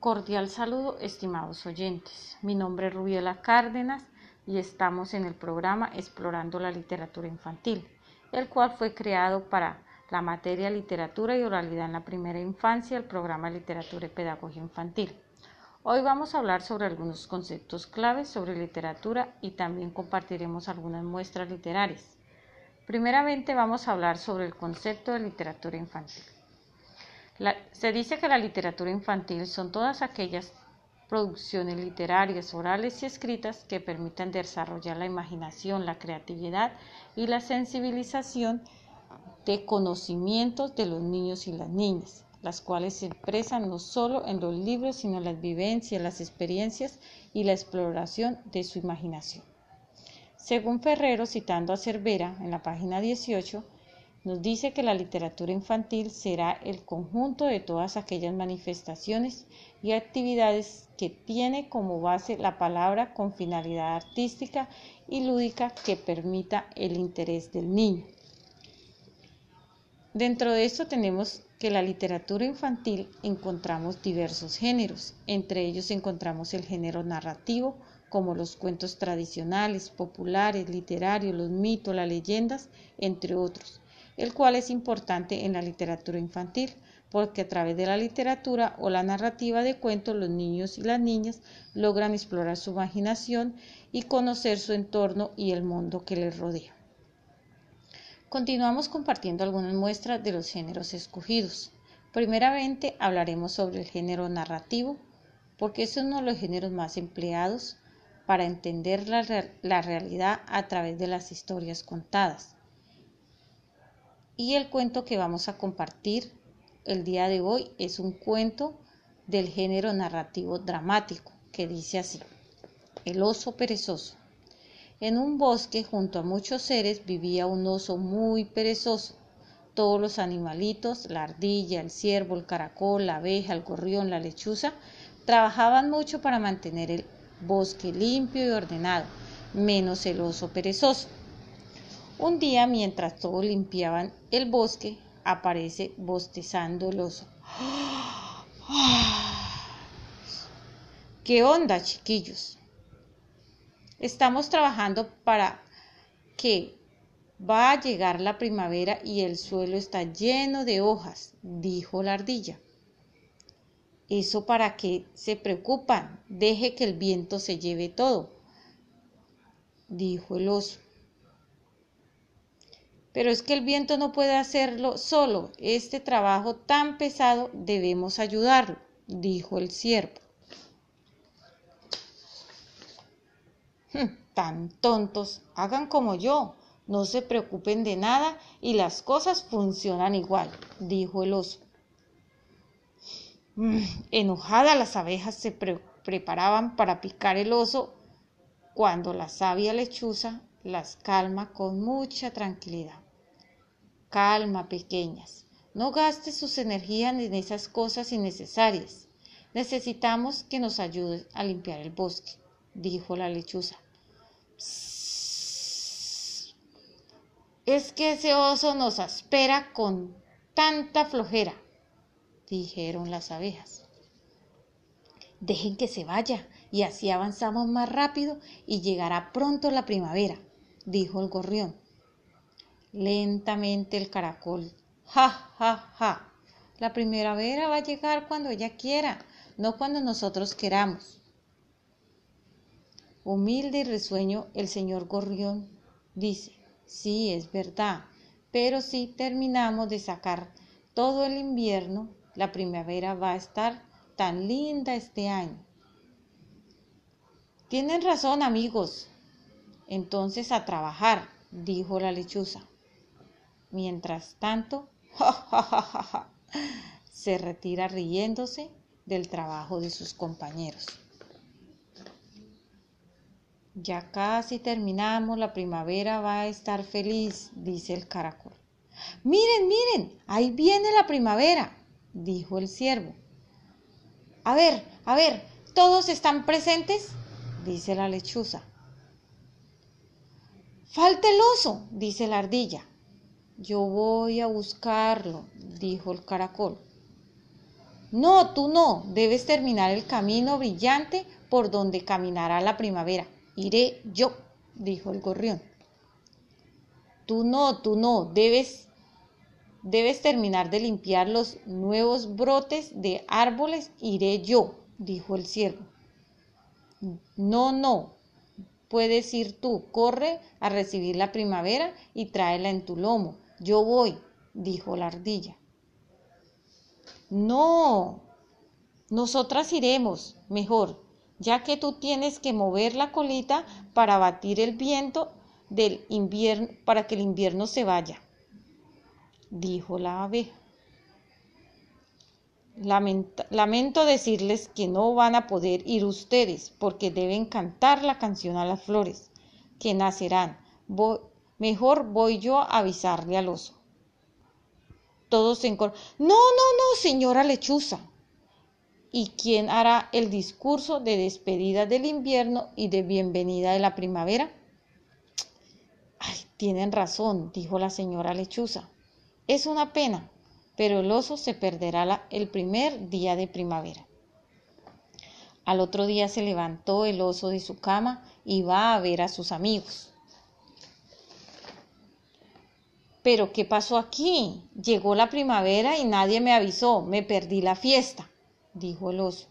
Cordial saludo, estimados oyentes. Mi nombre es Rubiela Cárdenas y estamos en el programa Explorando la Literatura Infantil, el cual fue creado para la materia Literatura y Oralidad en la Primera Infancia, el programa Literatura y Pedagogía Infantil. Hoy vamos a hablar sobre algunos conceptos claves sobre literatura y también compartiremos algunas muestras literarias. Primeramente vamos a hablar sobre el concepto de literatura infantil se dice que la literatura infantil son todas aquellas producciones literarias, orales y escritas que permitan desarrollar la imaginación, la creatividad y la sensibilización de conocimientos de los niños y las niñas, las cuales se expresan no solo en los libros, sino en las vivencias, las experiencias y la exploración de su imaginación. Según Ferrero, citando a Cervera en la página 18, nos dice que la literatura infantil será el conjunto de todas aquellas manifestaciones y actividades que tiene como base la palabra con finalidad artística y lúdica que permita el interés del niño. Dentro de esto tenemos que la literatura infantil encontramos diversos géneros, entre ellos encontramos el género narrativo, como los cuentos tradicionales, populares, literarios, los mitos, las leyendas, entre otros el cual es importante en la literatura infantil, porque a través de la literatura o la narrativa de cuentos los niños y las niñas logran explorar su imaginación y conocer su entorno y el mundo que les rodea. Continuamos compartiendo algunas muestras de los géneros escogidos. Primeramente hablaremos sobre el género narrativo, porque es uno de los géneros más empleados para entender la, la realidad a través de las historias contadas y el cuento que vamos a compartir el día de hoy es un cuento del género narrativo dramático que dice así. El oso perezoso. En un bosque junto a muchos seres vivía un oso muy perezoso. Todos los animalitos, la ardilla, el ciervo, el caracol, la abeja, el gorrión, la lechuza, trabajaban mucho para mantener el bosque limpio y ordenado, menos el oso perezoso. Un día, mientras todos limpiaban el bosque, aparece bostezando el oso. ¿Qué onda, chiquillos? Estamos trabajando para que va a llegar la primavera y el suelo está lleno de hojas, dijo la ardilla. ¿Eso para qué se preocupan? Deje que el viento se lleve todo, dijo el oso. Pero es que el viento no puede hacerlo solo. Este trabajo tan pesado debemos ayudarlo, dijo el ciervo. Hmm, tan tontos, hagan como yo, no se preocupen de nada y las cosas funcionan igual, dijo el oso. Mm, enojadas las abejas se preparaban para picar el oso cuando la sabia lechuza las calma con mucha tranquilidad. Calma, pequeñas. No gastes sus energías en esas cosas innecesarias. Necesitamos que nos ayudes a limpiar el bosque, dijo la lechuza. Es que ese oso nos espera con tanta flojera, dijeron las abejas. Dejen que se vaya y así avanzamos más rápido y llegará pronto la primavera, dijo el gorrión. Lentamente el caracol. Ja, ja, ja. La primavera va a llegar cuando ella quiera, no cuando nosotros queramos. Humilde y risueño, el señor Gorrión dice, sí, es verdad, pero si terminamos de sacar todo el invierno, la primavera va a estar tan linda este año. Tienen razón, amigos, entonces a trabajar, dijo la lechuza. Mientras tanto, se retira riéndose del trabajo de sus compañeros. Ya casi terminamos, la primavera va a estar feliz, dice el caracol. Miren, miren, ahí viene la primavera, dijo el ciervo. A ver, a ver, ¿todos están presentes? dice la lechuza. Falta el oso, dice la ardilla. Yo voy a buscarlo, dijo el caracol. No, tú no, debes terminar el camino brillante por donde caminará la primavera. Iré yo, dijo el gorrión. Tú no, tú no, debes debes terminar de limpiar los nuevos brotes de árboles, iré yo, dijo el ciervo. No, no, puedes ir tú, corre a recibir la primavera y tráela en tu lomo. Yo voy, dijo la ardilla. No, nosotras iremos, mejor, ya que tú tienes que mover la colita para batir el viento del invierno, para que el invierno se vaya, dijo la abeja. lamento decirles que no van a poder ir ustedes porque deben cantar la canción a las flores, que nacerán. Mejor voy yo a avisarle al oso. Todos en coro. No, no, no, señora lechuza. ¿Y quién hará el discurso de despedida del invierno y de bienvenida de la primavera? Ay, tienen razón, dijo la señora lechuza. Es una pena, pero el oso se perderá el primer día de primavera. Al otro día se levantó el oso de su cama y va a ver a sus amigos. Pero ¿qué pasó aquí? Llegó la primavera y nadie me avisó, me perdí la fiesta, dijo el oso.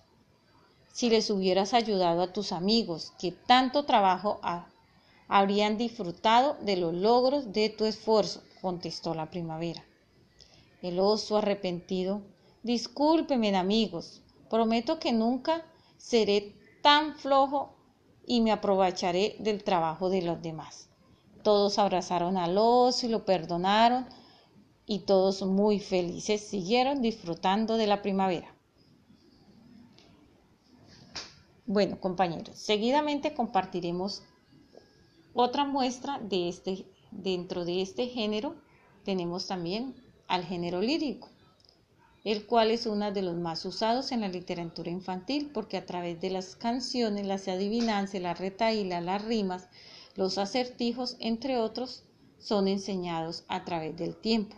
Si les hubieras ayudado a tus amigos, que tanto trabajo habrían disfrutado de los logros de tu esfuerzo, contestó la primavera. El oso arrepentido, discúlpenme amigos, prometo que nunca seré tan flojo y me aprovecharé del trabajo de los demás. Todos abrazaron al oso y lo perdonaron y todos muy felices siguieron disfrutando de la primavera. Bueno, compañeros, seguidamente compartiremos otra muestra de este dentro de este género tenemos también al género lírico, el cual es uno de los más usados en la literatura infantil porque a través de las canciones, las adivinanzas, la retaíla, las rimas, los acertijos, entre otros, son enseñados a través del tiempo.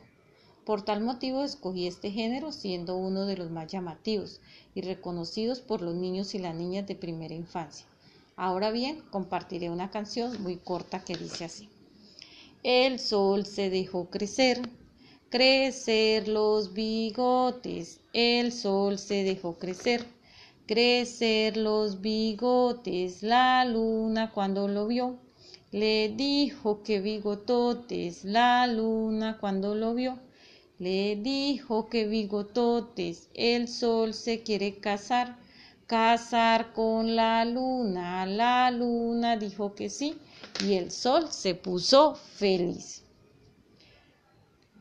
Por tal motivo escogí este género siendo uno de los más llamativos y reconocidos por los niños y las niñas de primera infancia. Ahora bien, compartiré una canción muy corta que dice así. El sol se dejó crecer, crecer los bigotes. El sol se dejó crecer, crecer los bigotes. La luna cuando lo vio le dijo que bigototes, la luna cuando lo vio, le dijo que bigototes, el sol se quiere casar, casar con la luna. La luna dijo que sí y el sol se puso feliz.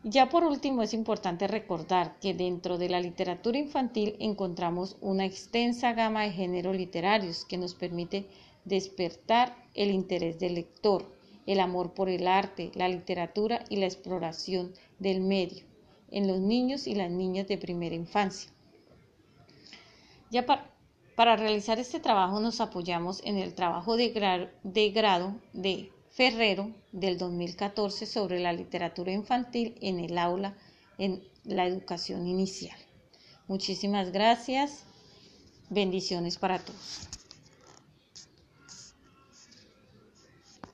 Ya por último es importante recordar que dentro de la literatura infantil encontramos una extensa gama de géneros literarios que nos permite despertar el interés del lector, el amor por el arte, la literatura y la exploración del medio en los niños y las niñas de primera infancia. Ya para, realizar este trabajo nos apoyamos en el trabajo de, de grado de Ferrero del 2014 sobre la literatura infantil en el aula en la educación inicial. Muchísimas gracias. Bendiciones para todos.